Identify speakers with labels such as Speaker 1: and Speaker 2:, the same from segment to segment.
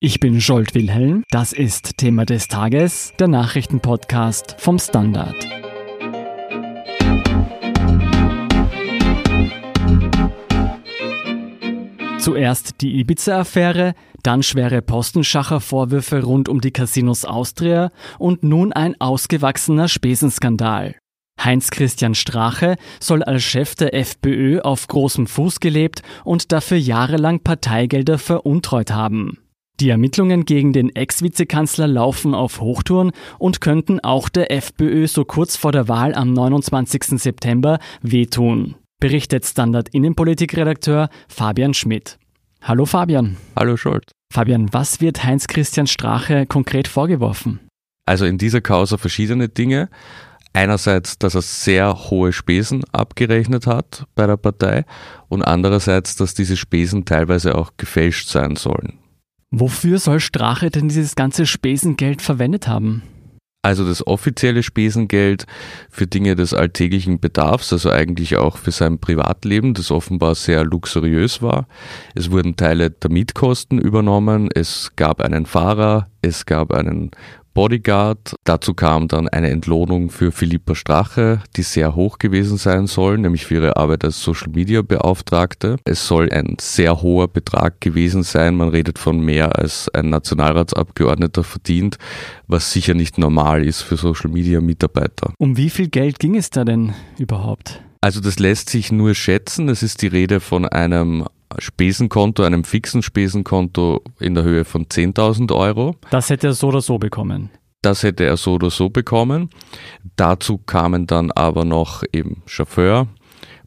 Speaker 1: Ich bin Scholt Wilhelm. Das ist Thema des Tages, der Nachrichtenpodcast vom Standard. Zuerst die Ibiza-Affäre, dann schwere Postenschacher-Vorwürfe rund um die Casinos Austria und nun ein ausgewachsener Spesenskandal. Heinz-Christian Strache soll als Chef der FPÖ auf großem Fuß gelebt und dafür jahrelang Parteigelder veruntreut haben. Die Ermittlungen gegen den Ex-Vizekanzler laufen auf Hochtouren und könnten auch der FPÖ so kurz vor der Wahl am 29. September wehtun, berichtet Standard-Innenpolitikredakteur Fabian Schmidt. Hallo Fabian.
Speaker 2: Hallo Scholz.
Speaker 1: Fabian, was wird Heinz-Christian Strache konkret vorgeworfen?
Speaker 2: Also in dieser Causa verschiedene Dinge. Einerseits, dass er sehr hohe Spesen abgerechnet hat bei der Partei und andererseits, dass diese Spesen teilweise auch gefälscht sein sollen.
Speaker 1: Wofür soll Strache denn dieses ganze Spesengeld verwendet haben?
Speaker 2: Also das offizielle Spesengeld für Dinge des alltäglichen Bedarfs, also eigentlich auch für sein Privatleben, das offenbar sehr luxuriös war. Es wurden Teile der Mietkosten übernommen, es gab einen Fahrer, es gab einen Bodyguard. Dazu kam dann eine Entlohnung für Philippa Strache, die sehr hoch gewesen sein soll, nämlich für ihre Arbeit als Social Media Beauftragte. Es soll ein sehr hoher Betrag gewesen sein. Man redet von mehr als ein Nationalratsabgeordneter verdient, was sicher nicht normal ist für Social Media Mitarbeiter.
Speaker 1: Um wie viel Geld ging es da denn überhaupt?
Speaker 2: Also das lässt sich nur schätzen. Es ist die Rede von einem Spesenkonto, einem fixen Spesenkonto in der Höhe von 10.000 Euro.
Speaker 1: Das hätte er so oder so bekommen.
Speaker 2: Das hätte er so oder so bekommen. Dazu kamen dann aber noch eben Chauffeur,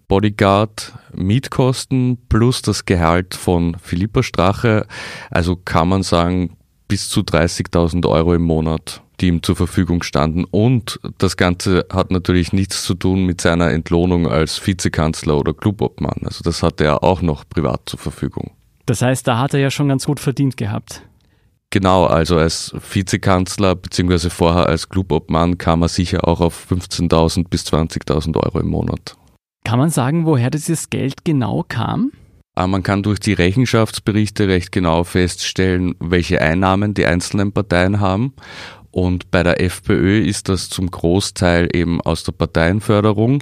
Speaker 2: Bodyguard, Mietkosten plus das Gehalt von Philippa Strache. Also kann man sagen, bis zu 30.000 Euro im Monat die ihm zur Verfügung standen. Und das Ganze hat natürlich nichts zu tun mit seiner Entlohnung als Vizekanzler oder Clubobmann. Also das hatte er auch noch privat zur Verfügung.
Speaker 1: Das heißt, da hat er ja schon ganz gut verdient gehabt.
Speaker 2: Genau, also als Vizekanzler beziehungsweise vorher als Clubobmann kam er sicher auch auf 15.000 bis 20.000 Euro im Monat.
Speaker 1: Kann man sagen, woher dieses Geld genau kam?
Speaker 2: Ah, man kann durch die Rechenschaftsberichte recht genau feststellen, welche Einnahmen die einzelnen Parteien haben. Und bei der FPÖ ist das zum Großteil eben aus der Parteienförderung.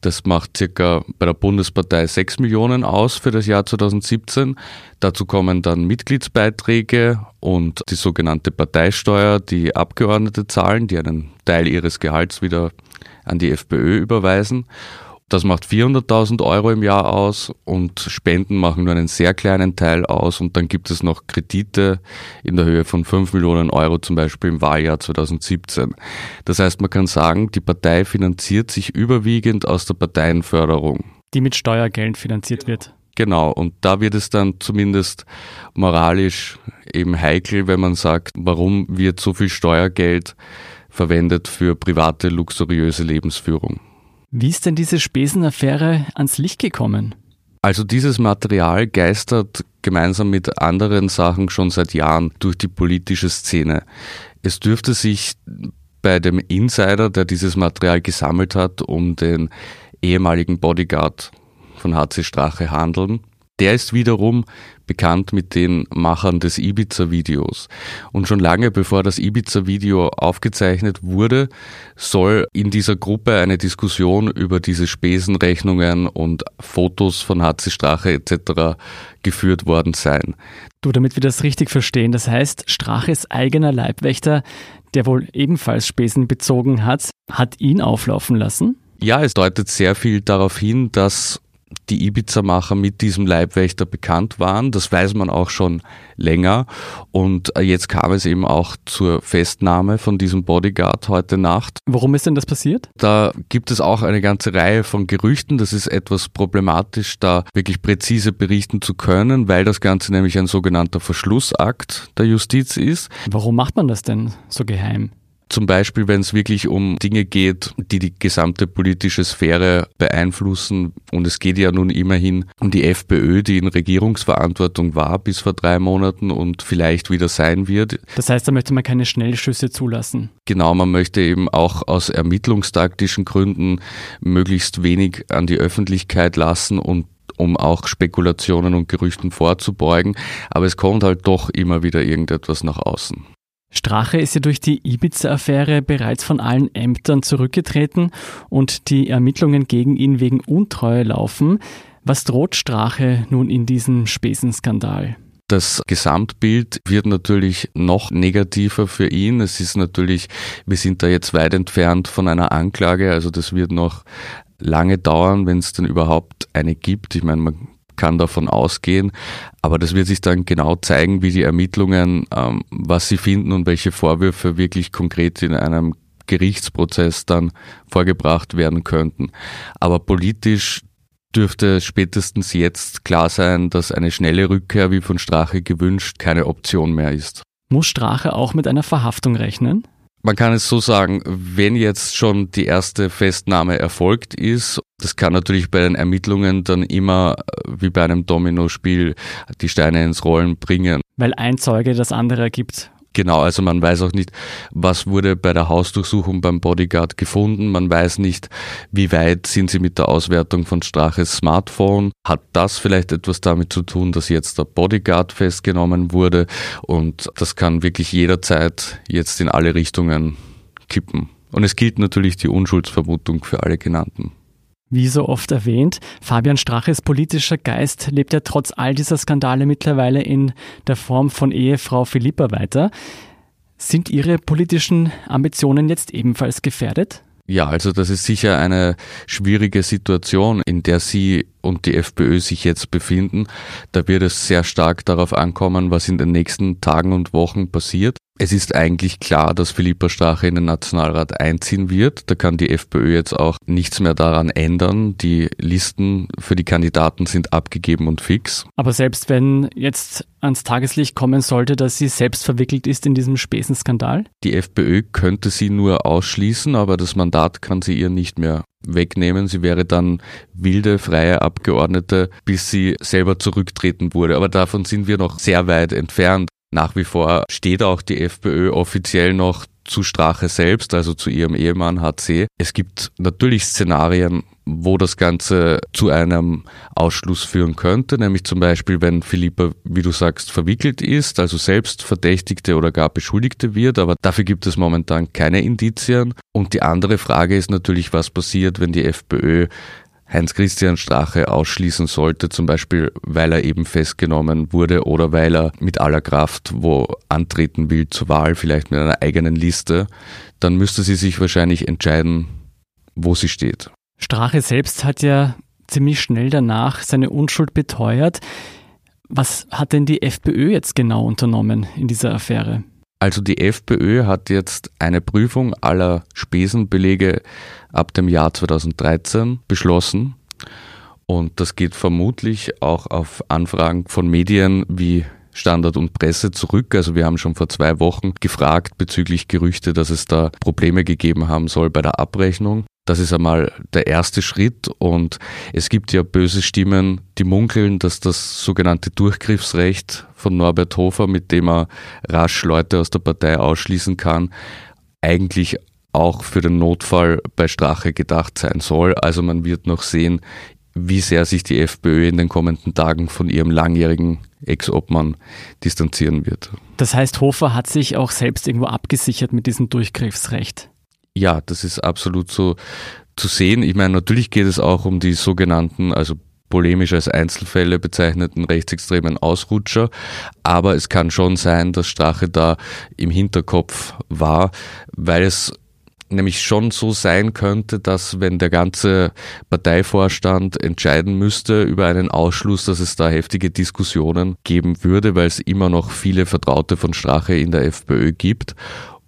Speaker 2: Das macht circa bei der Bundespartei 6 Millionen aus für das Jahr 2017. Dazu kommen dann Mitgliedsbeiträge und die sogenannte Parteisteuer, die Abgeordnete zahlen, die einen Teil ihres Gehalts wieder an die FPÖ überweisen. Das macht 400.000 Euro im Jahr aus und Spenden machen nur einen sehr kleinen Teil aus und dann gibt es noch Kredite in der Höhe von 5 Millionen Euro zum Beispiel im Wahljahr 2017. Das heißt, man kann sagen, die Partei finanziert sich überwiegend aus der Parteienförderung.
Speaker 1: Die mit Steuergeld finanziert wird.
Speaker 2: Genau, und da wird es dann zumindest moralisch eben heikel, wenn man sagt, warum wird so viel Steuergeld verwendet für private, luxuriöse Lebensführung.
Speaker 1: Wie ist denn diese Spesenaffäre ans Licht gekommen?
Speaker 2: Also dieses Material geistert gemeinsam mit anderen Sachen schon seit Jahren durch die politische Szene. Es dürfte sich bei dem Insider, der dieses Material gesammelt hat, um den ehemaligen Bodyguard von HC Strache handeln. Der ist wiederum bekannt mit den Machern des Ibiza-Videos. Und schon lange bevor das Ibiza-Video aufgezeichnet wurde, soll in dieser Gruppe eine Diskussion über diese Spesenrechnungen und Fotos von HC Strache etc. geführt worden sein.
Speaker 1: Du, damit wir das richtig verstehen, das heißt, Straches eigener Leibwächter, der wohl ebenfalls Spesen bezogen hat, hat ihn auflaufen lassen?
Speaker 2: Ja, es deutet sehr viel darauf hin, dass die Ibiza-Macher mit diesem Leibwächter bekannt waren. Das weiß man auch schon länger. Und äh, jetzt kam es eben auch zur Festnahme von diesem Bodyguard heute Nacht.
Speaker 1: Warum ist denn das passiert?
Speaker 2: Da gibt es auch eine ganze Reihe von Gerüchten. Das ist etwas problematisch, da wirklich präzise berichten zu können, weil das Ganze nämlich ein sogenannter Verschlussakt der Justiz ist.
Speaker 1: Warum macht man das denn so geheim?
Speaker 2: Zum Beispiel, wenn es wirklich um Dinge geht, die die gesamte politische Sphäre beeinflussen. Und es geht ja nun immerhin um die FPÖ, die in Regierungsverantwortung war bis vor drei Monaten und vielleicht wieder sein wird.
Speaker 1: Das heißt, da möchte man keine Schnellschüsse zulassen.
Speaker 2: Genau, man möchte eben auch aus ermittlungstaktischen Gründen möglichst wenig an die Öffentlichkeit lassen und um auch Spekulationen und Gerüchten vorzubeugen. Aber es kommt halt doch immer wieder irgendetwas nach außen.
Speaker 1: Strache ist ja durch die Ibiza-Affäre bereits von allen Ämtern zurückgetreten und die Ermittlungen gegen ihn wegen Untreue laufen. Was droht Strache nun in diesem Spesenskandal?
Speaker 2: Das Gesamtbild wird natürlich noch negativer für ihn. Es ist natürlich, wir sind da jetzt weit entfernt von einer Anklage, also das wird noch lange dauern, wenn es denn überhaupt eine gibt. Ich meine, man kann davon ausgehen, aber das wird sich dann genau zeigen, wie die Ermittlungen, ähm, was sie finden und welche Vorwürfe wirklich konkret in einem Gerichtsprozess dann vorgebracht werden könnten. Aber politisch dürfte spätestens jetzt klar sein, dass eine schnelle Rückkehr, wie von Strache gewünscht, keine Option mehr ist.
Speaker 1: Muss Strache auch mit einer Verhaftung rechnen?
Speaker 2: Man kann es so sagen, wenn jetzt schon die erste Festnahme erfolgt ist, das kann natürlich bei den Ermittlungen dann immer wie bei einem Dominospiel die Steine ins Rollen bringen.
Speaker 1: Weil ein Zeuge das andere ergibt.
Speaker 2: Genau, also man weiß auch nicht, was wurde bei der Hausdurchsuchung beim Bodyguard gefunden. Man weiß nicht, wie weit sind sie mit der Auswertung von Straches Smartphone. Hat das vielleicht etwas damit zu tun, dass jetzt der Bodyguard festgenommen wurde? Und das kann wirklich jederzeit jetzt in alle Richtungen kippen. Und es gilt natürlich die Unschuldsvermutung für alle genannten.
Speaker 1: Wie so oft erwähnt, Fabian Straches politischer Geist lebt ja trotz all dieser Skandale mittlerweile in der Form von Ehefrau Philippa weiter. Sind Ihre politischen Ambitionen jetzt ebenfalls gefährdet?
Speaker 2: Ja, also das ist sicher eine schwierige Situation, in der Sie und die FPÖ sich jetzt befinden. Da wird es sehr stark darauf ankommen, was in den nächsten Tagen und Wochen passiert. Es ist eigentlich klar, dass Philippa Strache in den Nationalrat einziehen wird. Da kann die FPÖ jetzt auch nichts mehr daran ändern. Die Listen für die Kandidaten sind abgegeben und fix.
Speaker 1: Aber selbst wenn jetzt ans Tageslicht kommen sollte, dass sie selbst verwickelt ist in diesem Spesenskandal?
Speaker 2: Die FPÖ könnte sie nur ausschließen, aber das Mandat kann sie ihr nicht mehr wegnehmen. Sie wäre dann wilde, freie Abgeordnete, bis sie selber zurücktreten wurde. Aber davon sind wir noch sehr weit entfernt. Nach wie vor steht auch die FPÖ offiziell noch zu Strache selbst, also zu ihrem Ehemann HC. Es gibt natürlich Szenarien, wo das Ganze zu einem Ausschluss führen könnte, nämlich zum Beispiel, wenn Philippa, wie du sagst, verwickelt ist, also selbst Verdächtigte oder gar Beschuldigte wird, aber dafür gibt es momentan keine Indizien. Und die andere Frage ist natürlich, was passiert, wenn die FPÖ Heinz-Christian Strache ausschließen sollte, zum Beispiel weil er eben festgenommen wurde oder weil er mit aller Kraft wo antreten will zur Wahl, vielleicht mit einer eigenen Liste, dann müsste sie sich wahrscheinlich entscheiden, wo sie steht.
Speaker 1: Strache selbst hat ja ziemlich schnell danach seine Unschuld beteuert. Was hat denn die FPÖ jetzt genau unternommen in dieser Affäre?
Speaker 2: Also die FPÖ hat jetzt eine Prüfung aller Spesenbelege ab dem Jahr 2013 beschlossen. Und das geht vermutlich auch auf Anfragen von Medien wie Standard und Presse zurück. Also wir haben schon vor zwei Wochen gefragt bezüglich Gerüchte, dass es da Probleme gegeben haben soll bei der Abrechnung. Das ist einmal der erste Schritt und es gibt ja böse Stimmen, die munkeln, dass das sogenannte Durchgriffsrecht von Norbert Hofer, mit dem er rasch Leute aus der Partei ausschließen kann, eigentlich auch für den Notfall bei Strache gedacht sein soll. Also man wird noch sehen, wie sehr sich die FPÖ in den kommenden Tagen von ihrem langjährigen Ex-Obmann distanzieren wird.
Speaker 1: Das heißt, Hofer hat sich auch selbst irgendwo abgesichert mit diesem Durchgriffsrecht.
Speaker 2: Ja, das ist absolut so zu sehen. Ich meine, natürlich geht es auch um die sogenannten, also polemisch als Einzelfälle bezeichneten rechtsextremen Ausrutscher. Aber es kann schon sein, dass Strache da im Hinterkopf war, weil es nämlich schon so sein könnte, dass wenn der ganze Parteivorstand entscheiden müsste über einen Ausschluss, dass es da heftige Diskussionen geben würde, weil es immer noch viele Vertraute von Strache in der FPÖ gibt.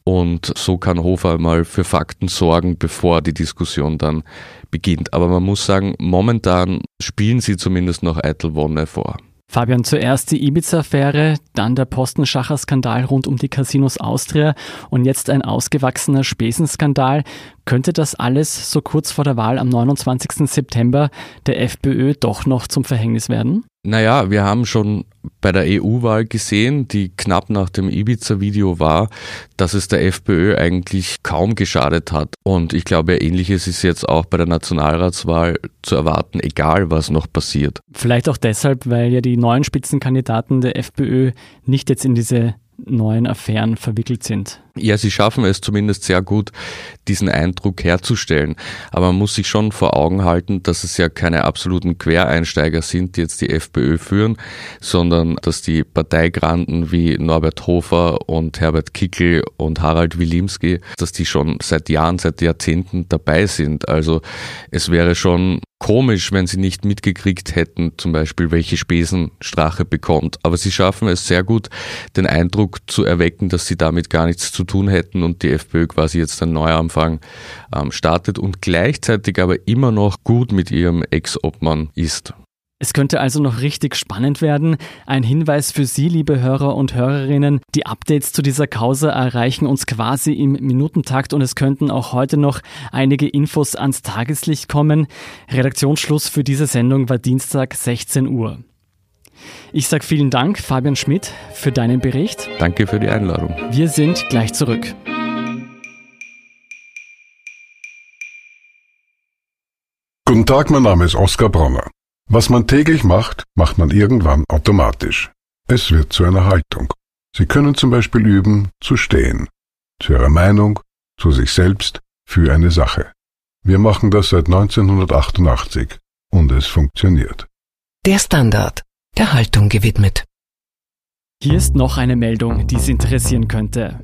Speaker 2: Und so kann Hofer mal für Fakten sorgen, bevor die Diskussion dann beginnt. Aber man muss sagen, momentan spielen sie zumindest noch eitel Wonne vor.
Speaker 1: Fabian, zuerst die Ibiza-Affäre, dann der Postenschacher-Skandal rund um die Casinos Austria und jetzt ein ausgewachsener Spesenskandal. Könnte das alles so kurz vor der Wahl am 29. September der FPÖ doch noch zum Verhängnis werden?
Speaker 2: Naja, wir haben schon bei der EU-Wahl gesehen, die knapp nach dem Ibiza-Video war, dass es der FPÖ eigentlich kaum geschadet hat. Und ich glaube, ähnliches ist jetzt auch bei der Nationalratswahl zu erwarten, egal was noch passiert.
Speaker 1: Vielleicht auch deshalb, weil ja die neuen Spitzenkandidaten der FPÖ nicht jetzt in diese neuen Affären verwickelt sind.
Speaker 2: Ja, sie schaffen es zumindest sehr gut, diesen Eindruck herzustellen. Aber man muss sich schon vor Augen halten, dass es ja keine absoluten Quereinsteiger sind, die jetzt die FPÖ führen, sondern dass die Parteigranden wie Norbert Hofer und Herbert Kickel und Harald Wilimski, dass die schon seit Jahren, seit Jahrzehnten dabei sind. Also es wäre schon komisch, wenn sie nicht mitgekriegt hätten, zum Beispiel, welche Spesen Strache bekommt. Aber sie schaffen es sehr gut, den Eindruck zu erwecken, dass sie damit gar nichts tun hätten und die FPÖ quasi jetzt einen Neuanfang ähm, startet und gleichzeitig aber immer noch gut mit ihrem Ex-Obmann ist.
Speaker 1: Es könnte also noch richtig spannend werden. Ein Hinweis für Sie, liebe Hörer und Hörerinnen. Die Updates zu dieser Causa erreichen uns quasi im Minutentakt und es könnten auch heute noch einige Infos ans Tageslicht kommen. Redaktionsschluss für diese Sendung war Dienstag 16 Uhr. Ich sage vielen Dank, Fabian Schmidt, für deinen Bericht.
Speaker 2: Danke für die Einladung.
Speaker 1: Wir sind gleich zurück.
Speaker 3: Guten Tag, mein Name ist Oskar Bronner. Was man täglich macht, macht man irgendwann automatisch. Es wird zu einer Haltung. Sie können zum Beispiel üben, zu stehen. Zu Ihrer Meinung, zu sich selbst, für eine Sache. Wir machen das seit 1988 und es funktioniert.
Speaker 4: Der Standard, der Haltung gewidmet.
Speaker 1: Hier ist noch eine Meldung, die Sie interessieren könnte.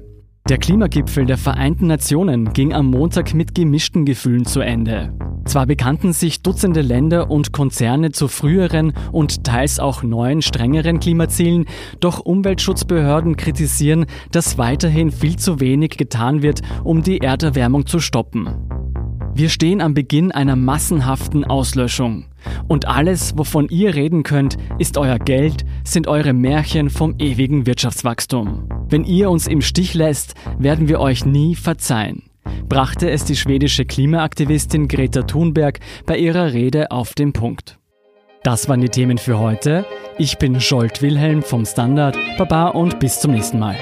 Speaker 1: Der Klimagipfel der Vereinten Nationen ging am Montag mit gemischten Gefühlen zu Ende. Zwar bekannten sich Dutzende Länder und Konzerne zu früheren und teils auch neuen, strengeren Klimazielen, doch Umweltschutzbehörden kritisieren, dass weiterhin viel zu wenig getan wird, um die Erderwärmung zu stoppen. Wir stehen am Beginn einer massenhaften Auslöschung. Und alles, wovon ihr reden könnt, ist euer Geld, sind eure Märchen vom ewigen Wirtschaftswachstum. Wenn ihr uns im Stich lässt, werden wir euch nie verzeihen brachte es die schwedische Klimaaktivistin Greta Thunberg bei ihrer Rede auf den Punkt. Das waren die Themen für heute. Ich bin Scholt Wilhelm vom Standard. Baba und bis zum nächsten Mal.